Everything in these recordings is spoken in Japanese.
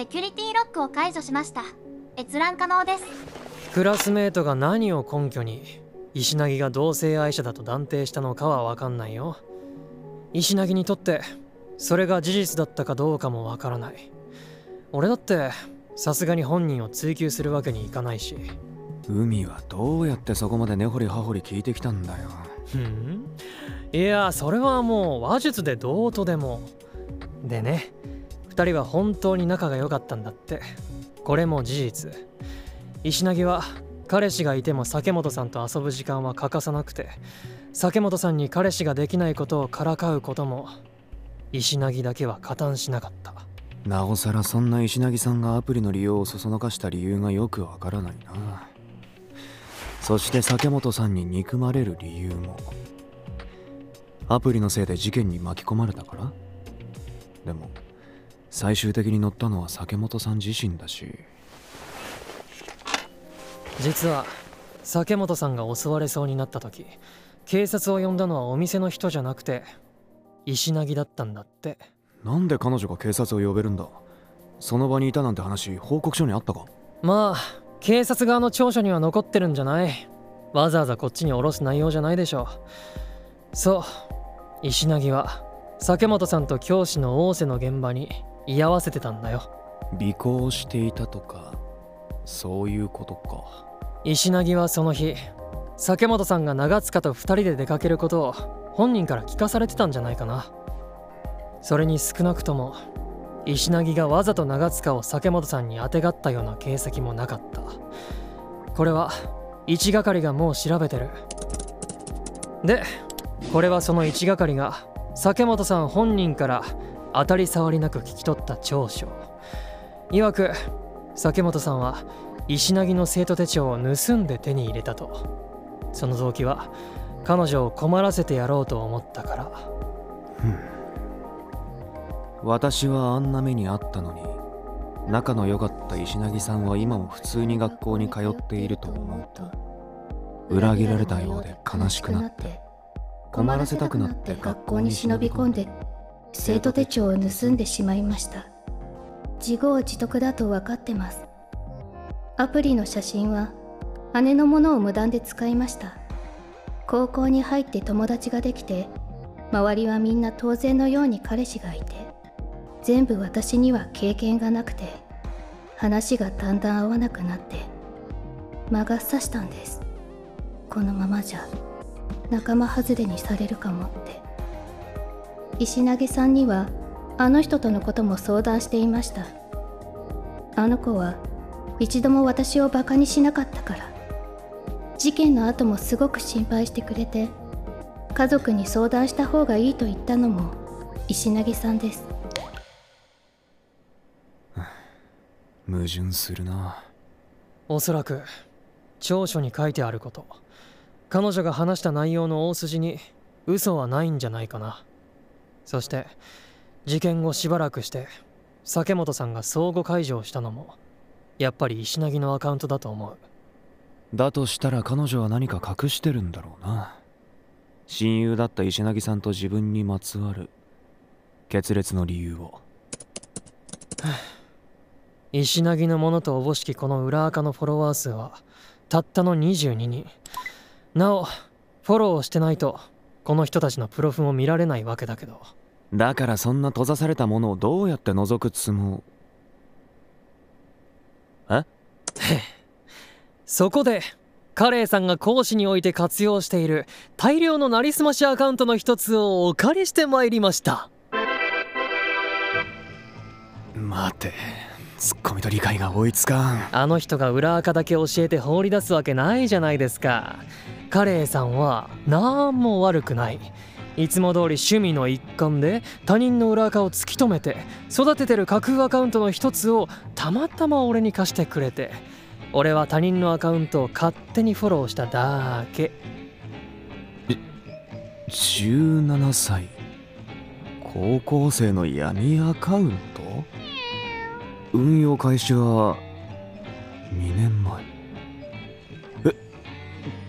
セキュリティロックを解除しました。閲覧可能です。クラスメートが何を根拠に石凪が同性愛者だと断定したのかは分かんないよ。石凪にとってそれが事実だったかどうかも分からない。俺だってさすがに本人を追及するわけにいかないし。海はどうやってそこまで根掘り葉掘り聞いてきたんだよ。ふん？いやそれはもう話術でどうとでも。でね2人は本当に仲が良かったんだって。これも事実。石凪は彼氏がいても酒本さんと遊ぶ時間は欠かさなくて酒本さんに彼氏ができないことをからかうことも石凪だけは加担しなかった。なおさらそんな石凪さんがアプリの利用をそそのかした理由がよくわからないな。そして酒本さんに憎まれる理由も。アプリのせいで事件に巻き込まれたから？でも最終的に乗ったのは酒本さん自身だし。実は酒本さんが襲われそうになった時警察を呼んだのはお店の人じゃなくて石凪だったんだって。なんで彼女が警察を呼べるんだ？その場にいたなんて話報告書にあったか？まあ警察側の調書には残ってるんじゃない。わざわざこっちに下ろす内容じゃないでしょう。そう石凪は酒本さんと教師の仰せの現場に居合わせてたんだよ。尾行していたとかそういうことか。石凪はその日酒本さんが長塚と2人で出かけることを本人から聞かされてたんじゃないかな。それに少なくとも石凪がわざと長塚を酒本さんにあてがったような形跡もなかった。これは一係がもう調べてる。でこれはその一係が酒本さん本人から当たり障りなく聞き取った調書いわく酒本さんは石凪の生徒手帳を盗んで手に入れたと。その動機は彼女を困らせてやろうと思ったから。私はあんな目にあったのに仲の良かった石凪さんは今も普通に学校に通っていると思うと裏切られたようで悲しくなって困らせたくなって学校に忍び込んで生徒手帳を盗んでしまいました。自業自得だと分かってます。アプリの写真は姉のものを無断で使いました。高校に入って友達ができて周りはみんな当然のように彼氏がいて全部私には経験がなくて話がだんだん合わなくなって魔が差したんです。このままじゃ仲間外れにされるかもって。石投さんにはあの人とのことも相談していました。あの子は一度も私をバカにしなかったから。事件の後もすごく心配してくれて家族に相談した方がいいと言ったのも石投さんです。矛盾するな。おそらく調書に書いてあること。彼女が話した内容の大筋に嘘はないんじゃないかなそして事件後しばらくして酒本さんが相互解除したのもやっぱり石凪のアカウントだと思う。だとしたら彼女は何か隠してるんだろうな。親友だった石凪さんと自分にまつわる決裂の理由を。石凪のものとおぼしきこの裏垢のフォロワー数はたったの22人。なおフォローをしてないとこの人たちのプロフも見られないわけだけどだからそんな閉ざされたものをどうやって覗くつもえ？そこでカレイさんが講師において活用している大量のなりすましアカウントの一つをお借りしてまいりました。待て。ツッコミと理解が追いつかん。あの人が裏垢だけ教えて放り出すわけないじゃないですか。カレイさんはなんも悪くないいつも通り趣味の一環で他人の裏垢を突き止めて育ててる架空アカウントの一つをたまたま俺に貸してくれて俺は他人のアカウントを勝手にフォローしただけ。え17歳高校生の闇アカウント？運用開始は2年前。え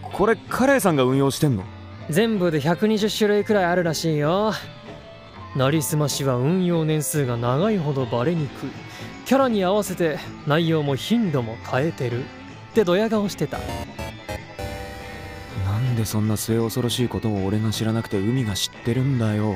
これカレイさんが運用してんの？全部で120種類くらいあるらしいよ。なりすましは運用年数が長いほどバレにくい。キャラに合わせて内容も頻度も変えてる。ってドヤ顔してた。なんでそんな末恐ろしいことを俺が知らなくて海が知ってるんだよ。